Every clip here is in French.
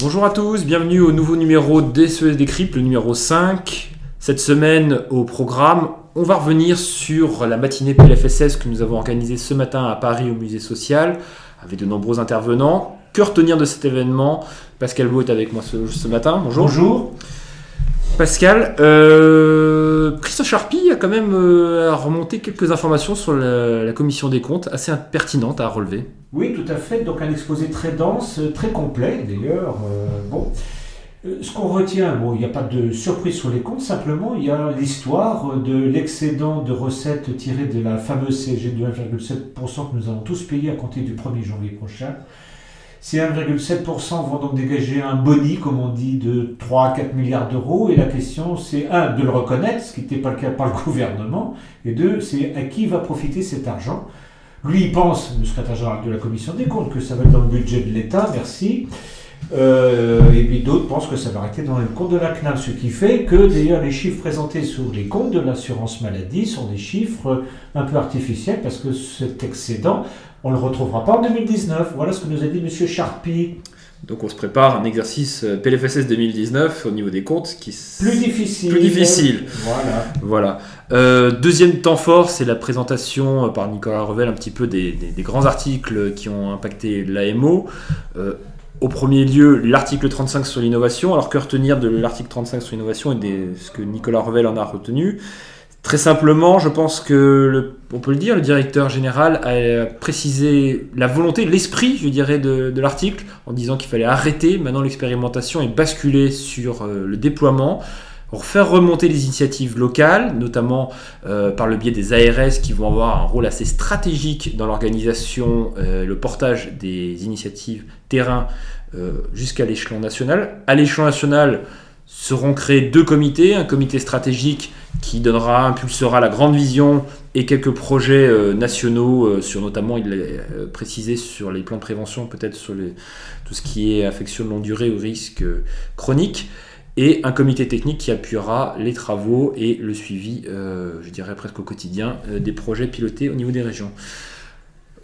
Bonjour à tous, bienvenue au nouveau numéro d'SES Décrypte, le numéro 5. Cette semaine au programme, on va revenir sur la matinée PLFSS que nous avons organisée ce matin à Paris au musée social avec de nombreux intervenants. Que retenir de cet événement? Pascal Beau est avec moi ce, matin. Bonjour. Bonjour. Pascal, euh, Christophe Charpie a quand même euh, remonté quelques informations sur la, commission des comptes, assez pertinentes à relever. Oui, tout à fait. Donc un exposé très dense, très complet d'ailleurs. Euh, bon. Ce qu'on retient, bon, il n'y a pas de surprise sur les comptes, simplement il y a l'histoire de l'excédent de recettes tiré de la fameuse CG de 1,7% que nous allons tous payer à compter du 1er janvier prochain. Ces 1,7% vont donc dégager un boni, comme on dit, de 3 à 4 milliards d'euros. Et la question, c'est un, de le reconnaître, ce qui n'était pas le cas par le gouvernement. Et deux, c'est à qui va profiter cet argent. Lui, il pense, le secrétaire général de la Commission des comptes, que ça va être dans le budget de l'État, merci. Euh, et puis d'autres pensent que ça va arrêter dans le compte de la CNAM, ce qui fait que d'ailleurs les chiffres présentés sur les comptes de l'assurance maladie sont des chiffres un peu artificiels parce que cet excédent on ne le retrouvera pas en 2019. Voilà ce que nous a dit M. Charpie. Donc on se prépare un exercice euh, PLFSS 2019 au niveau des comptes qui plus difficile. Plus difficile. Voilà. Voilà. Euh, deuxième temps fort, c'est la présentation euh, par Nicolas Revel un petit peu des, grands articles qui ont impacté l'AMO. au premier lieu, l'article 35 sur l'innovation. Alors que retenir de l'article 35 sur l'innovation et de ce que Nicolas Revel en a retenu? Très simplement, je pense que, on peut le dire, le directeur général a précisé la volonté, l'esprit, je dirais, de, l'article, en disant qu'il fallait arrêter maintenant l'expérimentation et basculer sur euh, le déploiement, faire remonter les initiatives locales, notamment euh, par le biais des ARS qui vont avoir un rôle assez stratégique dans l'organisation, euh, le portage des initiatives terrain jusqu'à l'échelon national. À l'échelon national, seront créés deux comités, un comité stratégique qui donnera, impulsera la grande vision et quelques projets euh, nationaux euh, sur notamment, il l'a euh, précisé, sur les plans de prévention, peut-être sur tout ce qui est affection de longue durée ou risque chronique, et un comité technique qui appuiera les travaux et le suivi, je dirais presque au quotidien, des projets pilotés au niveau des régions.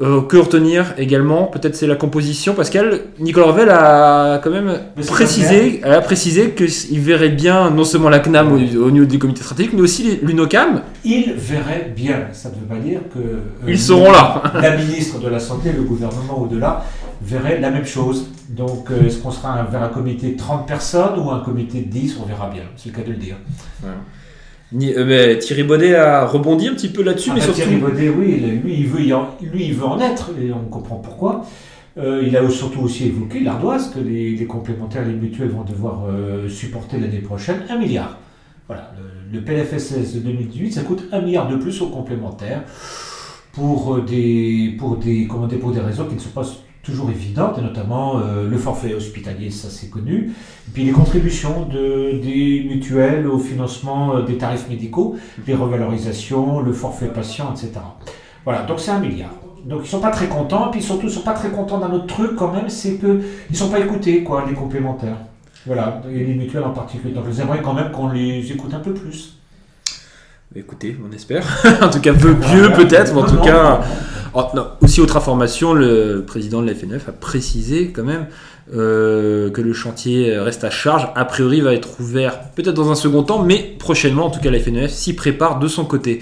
Euh, que retenir également Peut-être c'est la composition. Pascal, Nicolas Revel a quand même précisé, a précisé qu'il verrait bien non seulement la CNAM au, niveau du comité stratégique, mais aussi l'UNOCAM. Il verrait bien. Ça ne veut pas dire que. Euh, Ils seront là. la ministre de la Santé, le gouvernement au-delà, verrait la même chose. Donc, euh, est-ce qu'on sera vers un comité de 30 personnes ou un comité de 10 On verra bien. C'est le cas de le dire. Euh, Thierry Baudet a rebondi un petit peu là-dessus. Ah, mais bah, Thierry Baudet, oui, lui il, veut, en, lui, il veut en être, et on comprend pourquoi. Euh, il a surtout aussi évoqué l'ardoise, que les, complémentaires, les mutuelles vont devoir euh, supporter l'année prochaine un milliard. Voilà, le, PLFSS de 2018, ça coûte un milliard de plus aux complémentaires pour des, pour des, comment dire, pour des raisons qui ne sont pas toujours évidentes, et notamment euh, le forfait hospitalier, ça c'est connu, et puis les contributions de, des mutuelles au financement euh, des tarifs médicaux, les revalorisations, le forfait patient, etc. Voilà, donc c'est un milliard. Donc ils sont pas très contents, puis surtout ils sont pas très contents d'un autre truc quand même, c'est que ils sont pas écoutés, quoi, les complémentaires. Voilà, et les mutuelles en particulier. Donc j'aimerais quand même qu'on les écoute un peu plus. Écoutez, on espère. en tout cas, peu pieux peut-être, en tout cas. Aussi, autre information, le président de la FNF a précisé quand même euh, que le chantier reste à charge. A priori, va être ouvert peut-être dans un second temps, mais prochainement, en tout cas, la FNF s'y prépare de son côté.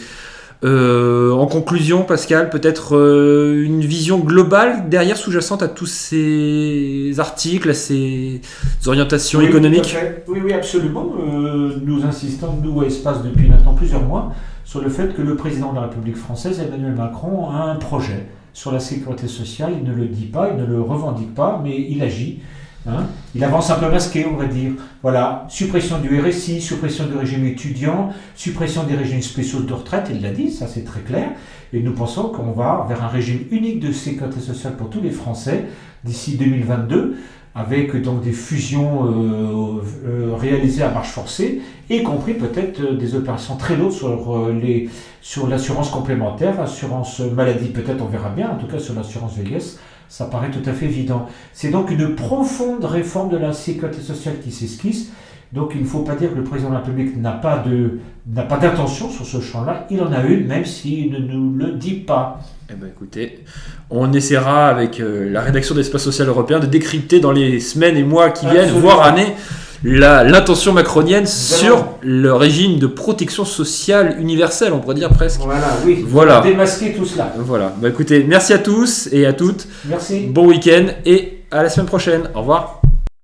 Euh, en conclusion, Pascal, peut-être euh, une vision globale derrière sous-jacente à tous ces articles, à ces orientations économiques Oui, oui, absolument. Euh, nous insistons, nous, à Espace, depuis maintenant plusieurs mois, sur le fait que le président de la République française, Emmanuel Macron, a un projet sur la sécurité sociale. Il ne le dit pas, il ne le revendique pas, mais il agit. Hein. il avance un peu masqué, on va dire. Voilà, suppression du RSI, suppression du régime étudiant, suppression des régimes spéciaux de retraite, il l'a dit, ça c'est très clair. Et nous pensons qu'on va vers un régime unique de sécurité sociale pour tous les Français d'ici 2022, avec donc des fusions euh, euh, réalisées à marche forcée, y compris peut-être euh, des opérations très lourdes sur sur l'assurance complémentaire, assurance maladie, peut-être on verra bien, en tout cas sur l'assurance vieillesse ça paraît tout à fait évident. C'est donc une profonde réforme de la sécurité sociale qui s'esquisse. Donc il ne faut pas dire que le président de la République n'a pas de n'a pas d'intention sur ce champ-là. Il en a une, même s'il ne nous le dit pas. Eh ben écoutez, on essaiera avec euh, la rédaction d'Espace Social Européen de décrypter dans les semaines et mois qui viennent, voire années, l'intention macronienne sur le régime de protection sociale universelle, on pourrait dire presque. Voilà, oui. Voilà. Démasquer tout cela. Voilà, bah écoutez, merci à tous et à toutes, Merci. bon week-end et à la semaine prochaine. Au revoir.